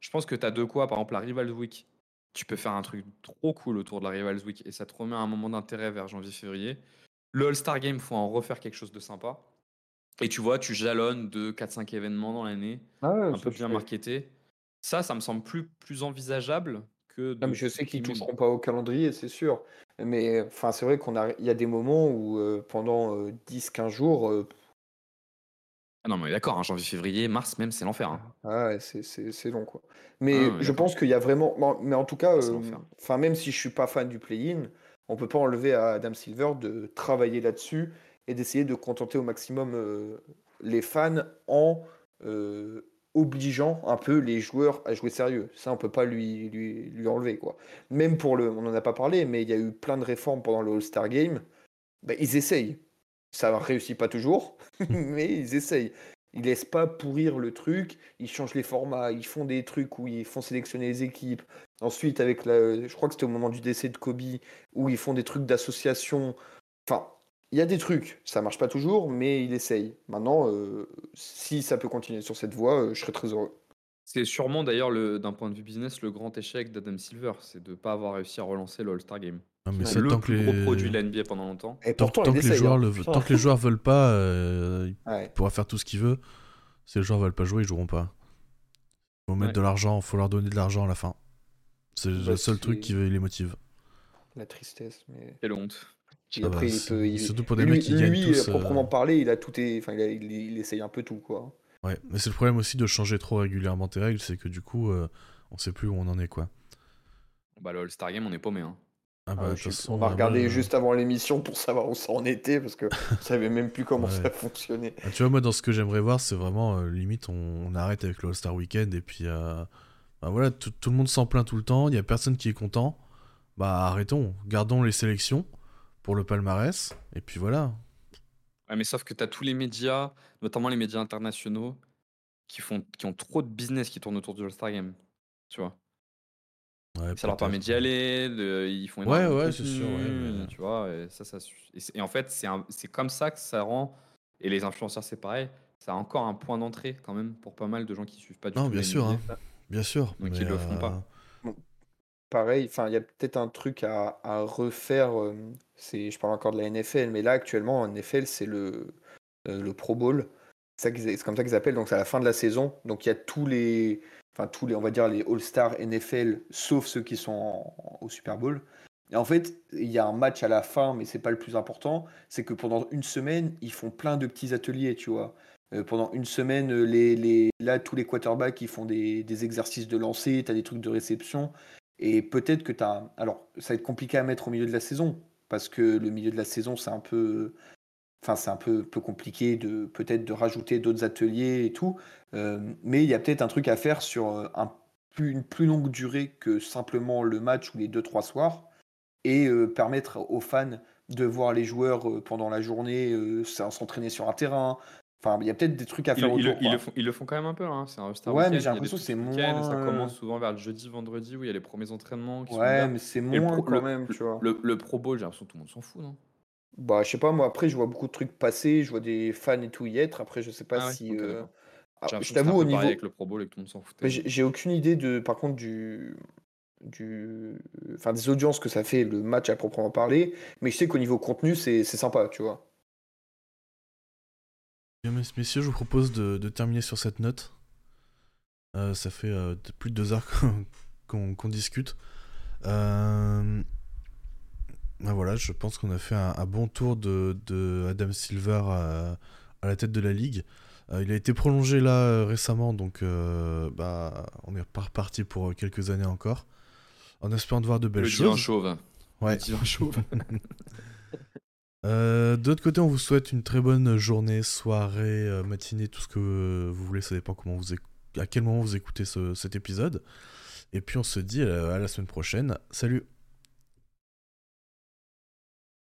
B: Je pense que tu as de quoi, par exemple, la Rivals Week. Tu peux faire un truc trop cool autour de la Rivals Week et ça te remet un moment d'intérêt vers janvier-février. Le All-Star Game, faut en refaire quelque chose de sympa. Et tu vois, tu jalonnes de 4-5 événements dans l'année, ah un peu bien marketé. Ça, ça me semble plus, plus envisageable que.
C: mais je sais qu'ils ne toucheront pas au calendrier, c'est sûr. Mais enfin, c'est vrai qu'on a, il y a des moments où euh, pendant 10-15 euh, jours. Euh,
B: ah non, mais d'accord, hein, janvier, février, mars même, c'est l'enfer. Hein.
C: Ah ouais, c'est long, quoi. Mais ah je pense qu'il y a vraiment. mais en tout cas, enfin, même si je suis pas fan du play-in, on peut pas enlever à Adam Silver de travailler là-dessus et d'essayer de contenter au maximum euh, les fans en euh, obligeant un peu les joueurs à jouer sérieux. Ça, on peut pas lui, lui, lui, enlever. Quoi. Même pour le. On n'en a pas parlé, mais il y a eu plein de réformes pendant le All-Star Game. Bah, ils essayent. Ça ne réussit pas toujours, [LAUGHS] mais ils essayent. Ils laissent pas pourrir le truc, ils changent les formats, ils font des trucs où ils font sélectionner les équipes. Ensuite, avec la, je crois que c'était au moment du décès de Kobe, où ils font des trucs d'association. Enfin, il y a des trucs, ça marche pas toujours, mais il essaye. Maintenant, euh, si ça peut continuer sur cette voie, euh, je serais très heureux.
B: C'est sûrement d'ailleurs d'un point de vue business le grand échec d'Adam Silver, c'est de ne pas avoir réussi à relancer le All-Star Game.
A: mais c'est le plus
B: gros produit de l'NBA pendant longtemps.
A: Et tant, que les joueurs hein. tant que les joueurs veulent pas, euh, il pourra faire tout ce qu'il veut. Si les joueurs veulent pas jouer, ils joueront pas. Il faut mettre de l'argent, faut leur donner de l'argent à la fin. C'est le bah, seul truc qui les motive.
C: La tristesse, mais.
B: Quelle honte.
A: Ah bah, surtout pour des mecs qui gagnent
C: lui,
A: tous.
C: Euh, proprement parlé, il a tout, enfin, il, essaye un peu tout, quoi.
A: Ouais, mais c'est le problème aussi de changer trop régulièrement tes règles, c'est que du coup, euh, on sait plus où on en est, quoi.
B: Bah le All-Star Game, on est paumé, hein.
C: Ah bah, ah, on va regarder euh, juste avant l'émission pour savoir où ça en était parce que [LAUGHS] je savais même plus comment ça fonctionnait.
A: Ah, tu vois, moi, dans ce que j'aimerais voir, c'est vraiment limite, on, arrête avec le All-Star Weekend et puis bah, voilà, tout, tout, le monde s'en plaint tout le temps, il y a personne qui est content. Bah arrêtons, gardons les sélections pour le palmarès, et puis voilà.
B: Ouais, mais sauf que tu as tous les médias, notamment les médias internationaux, qui, font, qui ont trop de business qui tournent autour du All-Star Game. Tu vois Ça leur permet d'y aller, ils font
A: Ouais, ouais, c'est sûr.
B: Tu vois, et, ça, ça, et, en fait, c'est comme ça que ça rend. Et les influenceurs, c'est pareil. Ça a encore un point d'entrée quand même pour pas mal de gens qui suivent pas du
A: non, bien sûr, hein. bien sûr.
B: Donc ils le feront pas.
C: Pareil, il y a peut-être un truc à, refaire. je parle encore de la NFL, mais là actuellement en NFL c'est le, le Pro Bowl. C'est, comme ça qu'ils appellent. Donc c'est à la fin de la saison. Donc il y a tous les, enfin tous les, on va dire les All-Star NFL, sauf ceux qui sont au Super Bowl. Et en fait, il y a un match à la fin, mais c'est pas le plus important. C'est que pendant une semaine, ils font plein de petits ateliers, tu vois. pendant une semaine, les, les, là, tous les quarterbacks, ils font des, des exercices de lancer, tu as des trucs de réception. Et peut-être que tu as. Alors, ça va être compliqué à mettre au milieu de la saison, parce que le milieu de la saison, c'est un peu. Enfin, c'est un peu, peu compliqué de peut-être de rajouter d'autres ateliers et tout. Euh, mais il y a peut-être un truc à faire sur euh, un, une plus longue durée que simplement le match ou les 2-3 soirs. Et euh, permettre aux fans de voir les joueurs pendant la journée euh, s'entraîner sur un terrain. Enfin, il y a peut-être des trucs à faire
B: Ils,
C: autour.
B: le- ils
C: quoi.
B: le font, ils le font quand même un peu, hein. C'est un Star
C: Ouais, mais
B: Weekend,
C: j'ai
B: il y a des
C: l'impression que
B: trucs
C: c'est
B: le week-end, Ça
C: moins, euh,
B: commence souvent vers le jeudi, vendredi, où il y a les premiers entraînements qui sont
C: Ouais,
B: ouverts.
C: mais c'est
B: Et le,
C: moins
B: pro-
C: quand
B: le,
C: même, tu vois.
B: le, le Pro Bowl, j'ai l'impression que tout le monde s'en fout, non?
C: Bah, je sais pas, moi après, je vois beaucoup de trucs passer, je vois des fans et tout y être. Après, je sais pas
B: Ah ouais,
C: si.
B: ok,
C: euh,
B: d'accord.
C: ah,
B: J'ai
C: je
B: l'impression que c'était un
C: t'avoue, au
B: peu pareil
C: niveau.
B: avec le Pro Bowl et que tout le monde s'en foutait.
C: Mais j'ai j'ai aucune idée de, par contre, du, du, enfin, des audiences que ça fait le match à proprement parler. Mais je sais qu'au niveau contenu, c'est c'est sympa, tu vois.
A: Bien, messieurs, je vous propose de, de terminer sur cette note. Euh, ça fait euh, plus de deux heures qu'on discute. Euh, ben voilà, je pense qu'on a fait un, un bon tour de, de Adam Silver à, à la tête de la ligue. Il a été prolongé là récemment, donc bah, on est reparti pour quelques années encore. En espérant de voir de belles
B: Le divin
A: choses.
B: chauve.
A: Ouais.
B: Le chauve. [LAUGHS]
A: Euh, de l'autre côté, on vous souhaite une très bonne journée, soirée, euh, matinée, tout ce que vous voulez. Ça dépend comment vous à quel moment vous écoutez ce- cet épisode. Et puis on se dit euh, à la semaine prochaine. Salut